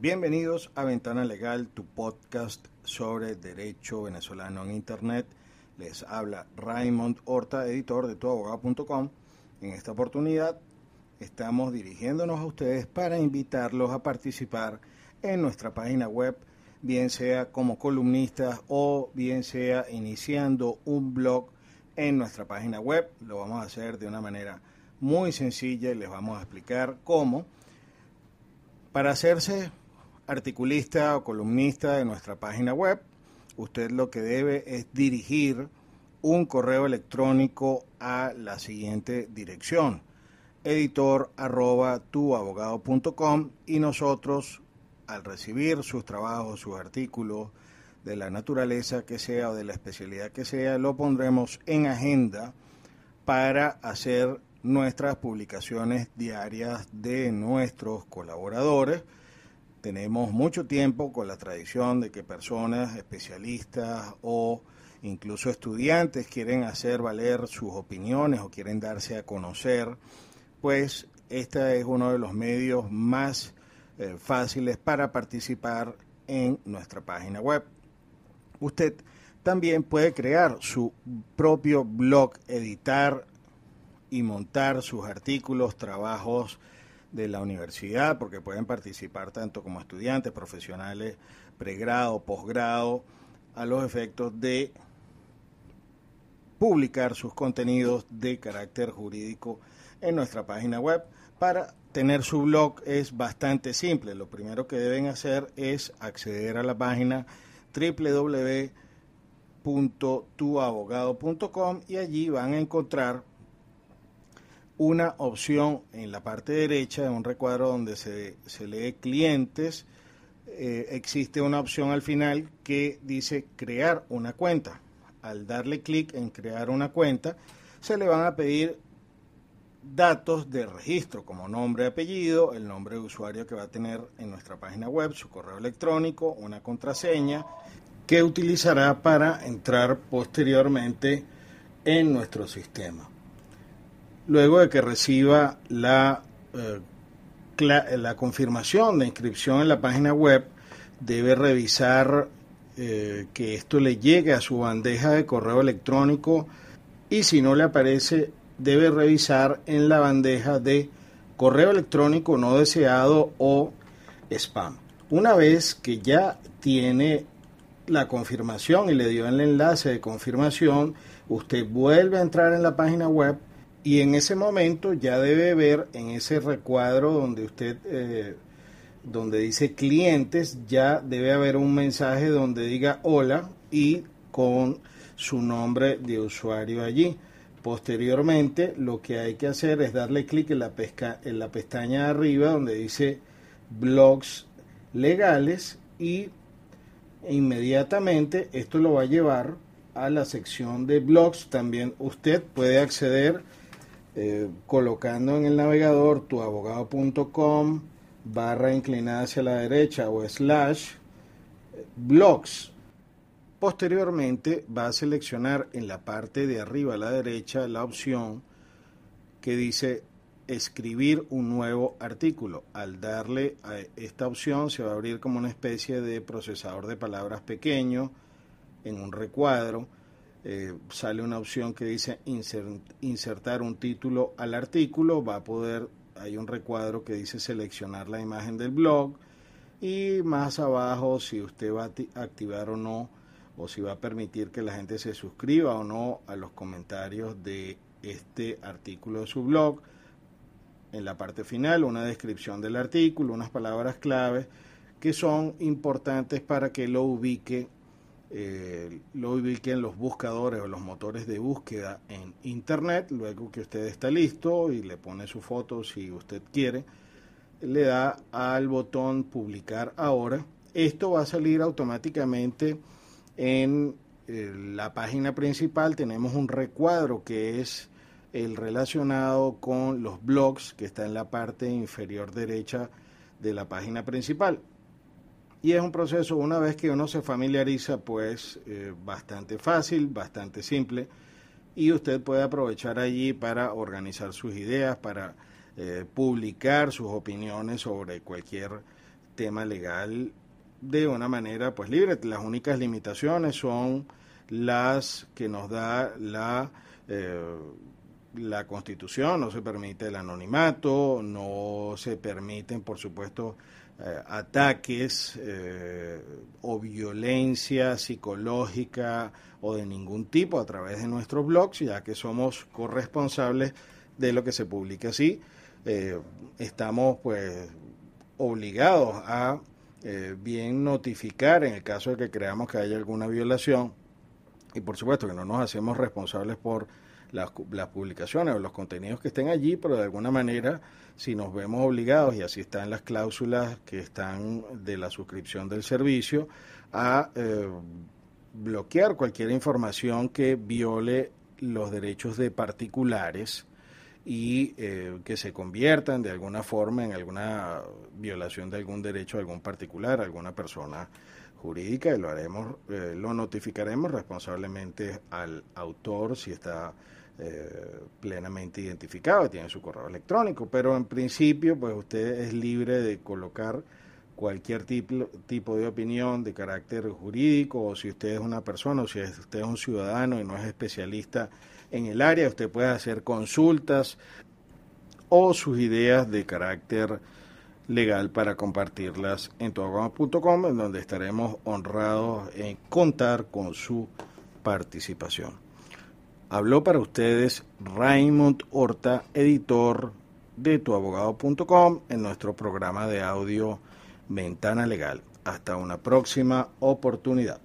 Bienvenidos a Ventana Legal, tu podcast sobre derecho venezolano en Internet. Les habla Raymond Horta, editor de tuabogado.com. En esta oportunidad estamos dirigiéndonos a ustedes para invitarlos a participar en nuestra página web, bien sea como columnistas o bien sea iniciando un blog en nuestra página web. Lo vamos a hacer de una manera muy sencilla y les vamos a explicar cómo. Para hacerse articulista o columnista de nuestra página web, usted lo que debe es dirigir un correo electrónico a la siguiente dirección editor arroba tuabogado.com y nosotros al recibir sus trabajos, sus artículos de la naturaleza que sea o de la especialidad que sea, lo pondremos en agenda para hacer nuestras publicaciones diarias de nuestros colaboradores tenemos mucho tiempo con la tradición de que personas especialistas o incluso estudiantes quieren hacer valer sus opiniones o quieren darse a conocer, pues este es uno de los medios más eh, fáciles para participar en nuestra página web. Usted también puede crear su propio blog, editar y montar sus artículos, trabajos, de la universidad, porque pueden participar tanto como estudiantes, profesionales, pregrado, posgrado, a los efectos de publicar sus contenidos de carácter jurídico en nuestra página web. Para tener su blog es bastante simple. Lo primero que deben hacer es acceder a la página www.tuabogado.com y allí van a encontrar una opción en la parte derecha, en un recuadro donde se, lee clientes, eh, existe una opción al final que dice crear una cuenta. Al darle clic en crear una cuenta, se le van a pedir datos de registro como nombre, apellido, el nombre de usuario que va a tener en nuestra página web, su correo electrónico, una contraseña que utilizará para entrar posteriormente en nuestro sistema luego de que reciba la, eh, la confirmación de inscripción en la página web, debe revisar eh, que esto le llegue a su bandeja de correo electrónico y si no le aparece, debe revisar en la bandeja de correo electrónico no deseado o spam. Una vez que ya tiene la confirmación y le dio el enlace de confirmación, usted vuelve a entrar en la página web y en ese momento ya debe ver en ese recuadro donde usted, eh, donde dice clientes, ya debe haber un mensaje donde diga hola y con su nombre de usuario allí. Posteriormente, lo que hay que hacer es darle clic en la, pesca, en la pestaña de arriba donde dice blogs legales y inmediatamente esto lo va a llevar a la sección de blogs. También usted puede acceder eh, colocando en el navegador tuabogado.com barra inclinada hacia la derecha o slash blogs. Posteriormente va a seleccionar en la parte de arriba a la derecha la opción que dice escribir un nuevo artículo. Al darle a esta opción se va a abrir como una especie de procesador de palabras pequeño en un recuadro eh, sale una opción que dice insertar un título al artículo, va a poder, hay un recuadro que dice seleccionar la imagen del blog y más abajo si usted va a activar o no o si va a permitir que la gente se suscriba o no a los comentarios de este artículo de su blog. En la parte final, una descripción del artículo, unas palabras claves que son importantes para que lo ubique eh, lo ubiquen los buscadores o los motores de búsqueda en internet, luego que usted está listo y le pone su foto si usted quiere, le da al botón publicar ahora. Esto va a salir automáticamente en eh, la página principal. Tenemos un recuadro que es el relacionado con los blogs que está en la parte inferior derecha de la página principal. Y es un proceso, una vez que uno se familiariza, pues eh, bastante fácil, bastante simple, y usted puede aprovechar allí para organizar sus ideas, para eh, publicar sus opiniones sobre cualquier tema legal de una manera pues libre. Las únicas limitaciones son las que nos da la eh, la constitución, no se permite el anonimato, no se permiten, por supuesto, eh, ataques eh, o violencia psicológica o de ningún tipo a través de nuestros blogs, ya que somos corresponsables de lo que se publica así. Eh, estamos pues obligados a bien notificar en el caso de que creamos que haya alguna violación y por supuesto que no nos hacemos responsables por las, publicaciones o los contenidos que estén allí, pero de alguna manera, si nos vemos obligados, y así están las cláusulas que están de la suscripción del servicio, a eh, bloquear cualquier información que viole los derechos de particulares y eh, que se conviertan de alguna forma en alguna violación de algún derecho de algún particular, alguna persona jurídica y lo haremos, eh, lo notificaremos responsablemente al autor si está eh, plenamente identificado, tiene su correo electrónico, pero en principio pues usted es libre de colocar cualquier tipo, tipo de opinión de carácter jurídico o si usted es una persona o si usted es un ciudadano y no es especialista en el área, usted puede hacer consultas o sus ideas de carácter legal para compartirlas en tuabogado.com, en donde estaremos honrados en contar con su participación. Habló para ustedes Raymond Horta, editor de tuabogado.com en nuestro programa de audio Ventana Legal. Hasta una próxima oportunidad.